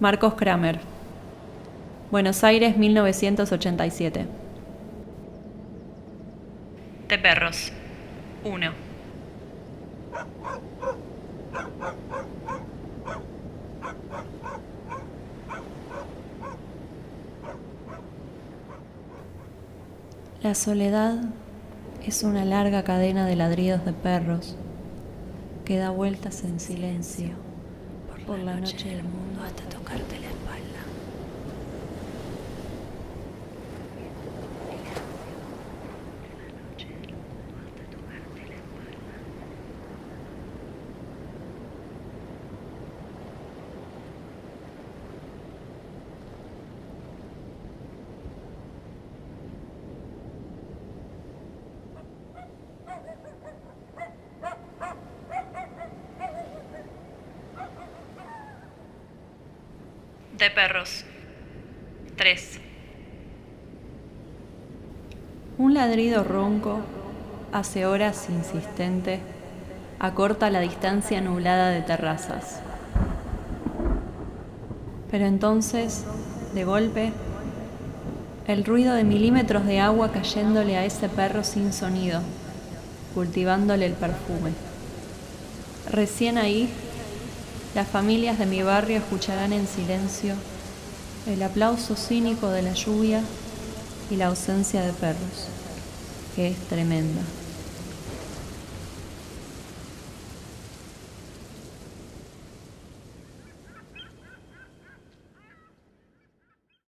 Marcos Kramer. Buenos Aires, 1987. De perros. 1. La soledad es una larga cadena de ladridos de perros que da vueltas en silencio por la noche del mundo hasta tocarte la espalda. De perros. 3. Un ladrido ronco, hace horas insistente, acorta la distancia nublada de terrazas. Pero entonces, de golpe, el ruido de milímetros de agua cayéndole a ese perro sin sonido, cultivándole el perfume. Recién ahí, las familias de mi barrio escucharán en silencio el aplauso cínico de la lluvia y la ausencia de perros, que es tremenda.